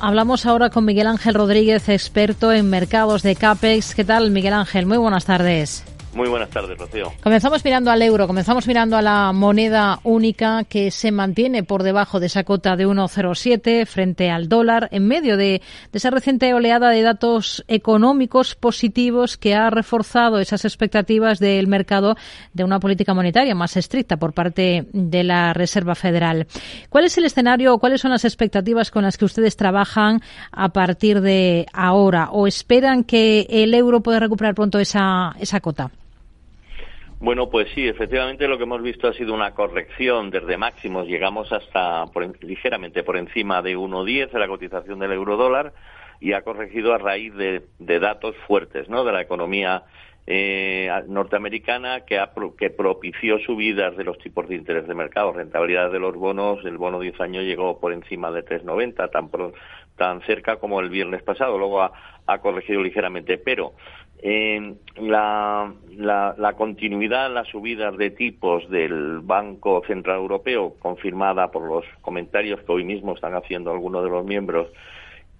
Hablamos ahora con Miguel Ángel Rodríguez, experto en mercados de CAPEX. ¿Qué tal, Miguel Ángel? Muy buenas tardes. Muy buenas tardes, Rocío. Comenzamos mirando al euro, comenzamos mirando a la moneda única que se mantiene por debajo de esa cota de 1,07 frente al dólar en medio de, esa reciente oleada de datos económicos positivos que ha reforzado esas expectativas del mercado de una política monetaria más estricta por parte de la Reserva Federal. ¿Cuál es el escenario o cuáles son las expectativas con las que ustedes trabajan a partir de ahora o esperan que el euro pueda recuperar pronto esa, esa cota? Bueno, pues sí, efectivamente lo que hemos visto ha sido una corrección desde máximos. Llegamos hasta ligeramente por encima de 1,10 de la cotización del euro dólar y ha corregido a raíz de, datos fuertes ¿no? de la economía eh, norteamericana que, que propició subidas de los tipos de interés de mercado, rentabilidad de los bonos, el bono 10 años llegó por encima de 3,90, tan, tan cerca como el viernes pasado, luego ha corregido ligeramente, pero eh, la, la, continuidad, las subidas de tipos del Banco Central Europeo, confirmada por los comentarios que hoy mismo están haciendo algunos de los miembros,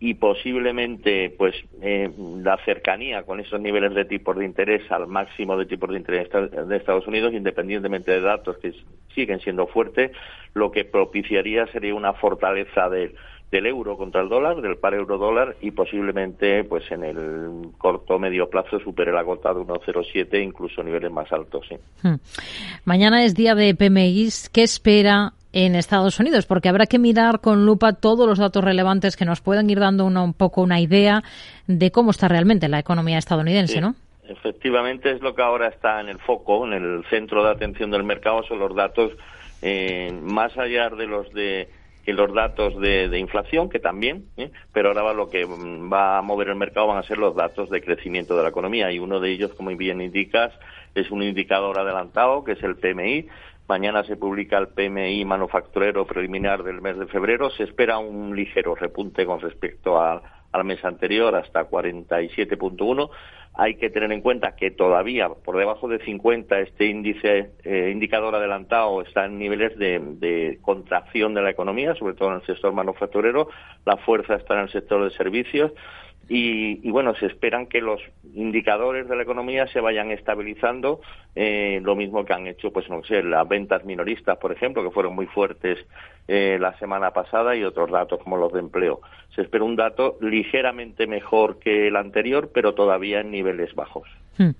y posiblemente pues eh, la cercanía con esos niveles de tipos de interés al máximo de tipos de interés de Estados Unidos, independientemente de datos que siguen siendo fuertes, lo que propiciaría sería una fortaleza de del euro contra el dólar, del par euro-dólar y posiblemente pues en el corto medio plazo supere la cota de 1,07 incluso niveles más altos. ¿sí? Hmm. Mañana es día de PMI. ¿Qué espera en Estados Unidos? Porque habrá que mirar con lupa todos los datos relevantes que nos puedan ir dando un poco una idea de cómo está realmente la economía estadounidense, ¿no? Efectivamente es lo que ahora está en el foco, en el centro de atención del mercado, son los datos eh, más allá de los de que los datos de, inflación, que también, ¿eh? pero ahora lo que mm, va a mover el mercado van a ser los datos de crecimiento de la economía y uno de ellos, como bien indicas, es un indicador adelantado, que es el PMI. Mañana se publica el PMI manufacturero preliminar del mes de febrero. Se espera un ligero repunte con respecto al mes anterior, hasta 47.1 hay que tener en cuenta que todavía por debajo de 50 este índice eh, indicador adelantado está en niveles de, contracción de la economía, sobre todo en el sector manufacturero. La fuerza está en el sector de servicios y, bueno, se esperan que los indicadores de la economía se vayan estabilizando, eh, lo mismo que han hecho, pues no sé, las ventas minoristas, por ejemplo, que fueron muy fuertes eh, la semana pasada y otros datos como los de empleo. Se espera un dato ligeramente mejor que el anterior, pero todavía en niveles bajos. Hmm.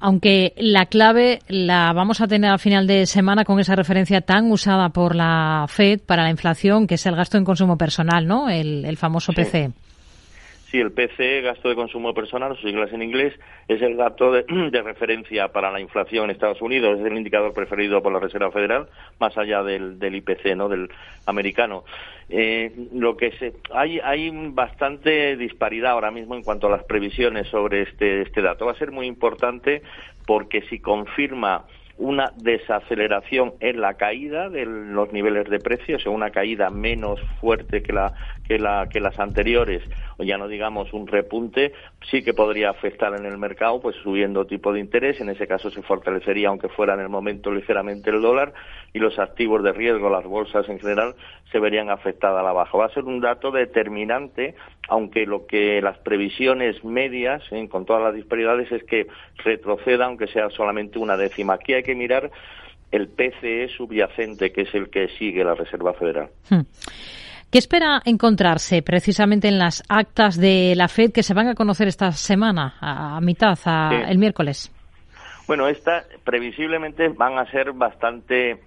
Aunque la clave la vamos a tener al final de semana con esa referencia tan usada por la Fed para la inflación, que es el gasto en consumo personal, ¿no? El, famoso PC. Sí, el PCE, gasto de consumo personal, sus siglas en inglés, es el dato de, referencia para la inflación en Estados Unidos, es el indicador preferido por la Reserva Federal, más allá del, IPC, ¿no? Del americano. Eh, lo que se, hay, hay bastante disparidad ahora mismo en cuanto a las previsiones sobre este, este dato. Va a ser muy importante porque si confirma una desaceleración en la caída de los niveles de precios, una caída menos fuerte que la que la que las anteriores, o ya no digamos un repunte, sí que podría afectar en el mercado, pues subiendo tipo de interés, en ese caso se fortalecería aunque fuera en el momento ligeramente el dólar y los activos de riesgo, las bolsas en general se verían afectadas a la baja. Va a ser un dato determinante, aunque lo que las previsiones medias, ¿eh? con todas las disparidades, es que retroceda, aunque sea solamente una décima. Aquí hay que mirar el PCE subyacente, que es el que sigue la Reserva Federal. Hmm. ¿Qué espera encontrarse precisamente en las actas de la FED que se van a conocer esta semana, a, mitad, el miércoles? Bueno, estas previsiblemente van a ser bastante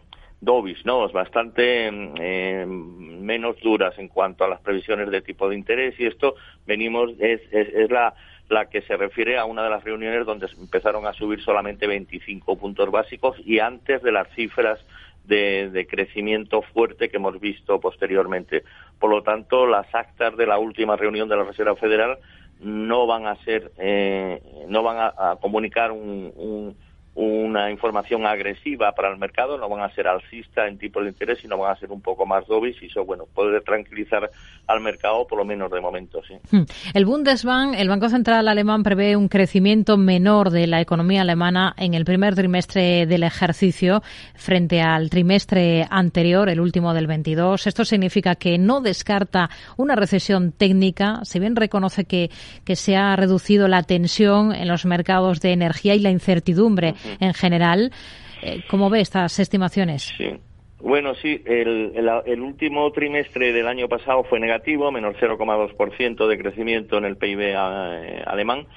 dovis, ¿no? Bastante eh, menos duras en cuanto a las previsiones de tipo de interés y esto venimos es, es, la la que se refiere a una de las reuniones donde empezaron a subir solamente 25 puntos básicos y antes de las cifras de, de, crecimiento fuerte que hemos visto posteriormente. Por lo tanto, las actas de la última reunión de la Reserva Federal no van a ser, eh, no van a, comunicar un, una información agresiva para el mercado, no van a ser alcista en tipo de interés, sino van a ser un poco más dovish y eso, bueno, puede tranquilizar al mercado, por lo menos de momento, sí. Hmm. El Bundesbank, el Banco Central alemán, prevé un crecimiento menor de la economía alemana en el primer trimestre del ejercicio frente al trimestre anterior, el último del 22. Esto significa que no descarta una recesión técnica, si bien reconoce que, que se ha reducido la tensión en los mercados de energía y la incertidumbre en general. Eh, ¿Cómo ve estas estimaciones? Sí. Bueno, sí, el, el, último trimestre del año pasado fue negativo, menos 0,2% de crecimiento en el PIB eh, alemán.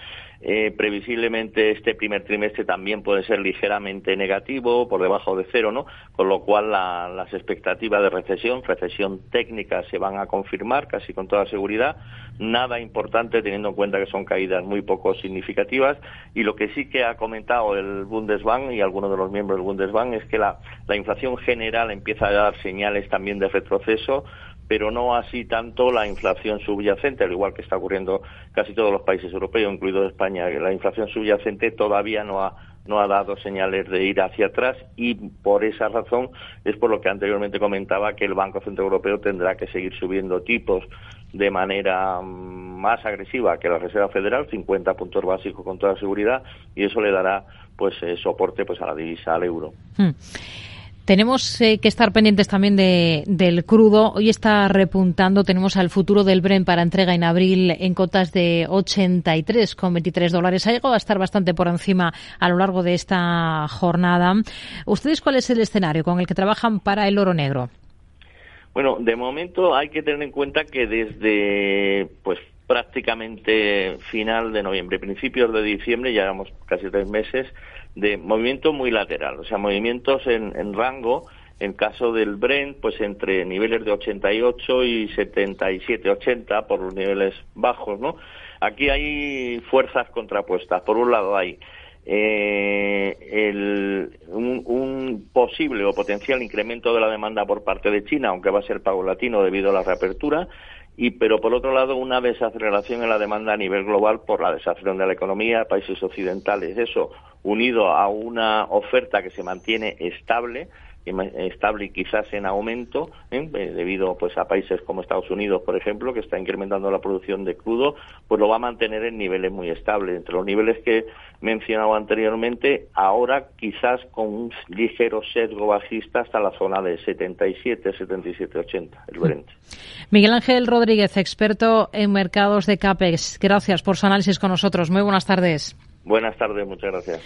Eh, previsiblemente este primer trimestre también puede ser ligeramente negativo, por debajo de cero, ¿no? Con lo cual las expectativas de recesión, recesión técnica, se van a confirmar casi con toda seguridad. Nada importante teniendo en cuenta que son caídas muy poco significativas. Y lo que sí que ha comentado el Bundesbank y algunos de los miembros del Bundesbank es que la, la inflación general empieza a dar señales también de retroceso pero no así tanto la inflación subyacente, al igual que está ocurriendo casi todos los países europeos, incluido España. La inflación subyacente todavía no ha, no ha dado señales de ir hacia atrás y por esa razón es por lo que anteriormente comentaba que el Banco Central Europeo tendrá que seguir subiendo tipos de manera mm, más agresiva que la Reserva Federal, 50 puntos básicos con toda seguridad, y eso le dará pues eh, soporte pues a la divisa, al euro. Hmm. Tenemos eh, que estar pendientes también de, del crudo. Hoy está repuntando. Tenemos al futuro del Bren para entrega en abril en cotas de 83,23 dólares. Ha llegado a estar bastante por encima a lo largo de esta jornada. ¿Ustedes cuál es el escenario con el que trabajan para el oro negro? Bueno, de momento hay que tener en cuenta que desde pues prácticamente final de noviembre, principios de diciembre, ya llevamos casi tres meses, de movimiento muy lateral, o sea, movimientos en, rango, en caso del Brent, pues entre niveles de 88 y 77, 80 por los niveles bajos, ¿no? Aquí hay fuerzas contrapuestas. Por un lado hay eh, el, un, un, posible o potencial incremento de la demanda por parte de China, aunque va a ser paulatino debido a la reapertura, y pero por otro lado una desaceleración en la demanda a nivel global por la desaceleración de la economía, países occidentales, eso unido a una oferta que se mantiene estable, estable y quizás en aumento ¿eh? Eh, debido pues a países como Estados Unidos por ejemplo que está incrementando la producción de crudo pues lo va a mantener en niveles muy estables entre los niveles que mencionaba anteriormente ahora quizás con un ligero sesgo bajista hasta la zona de 77 77 80 el Brent Miguel Ángel Rodríguez experto en mercados de CAPEX gracias por su análisis con nosotros muy buenas tardes Buenas tardes, muchas gracias.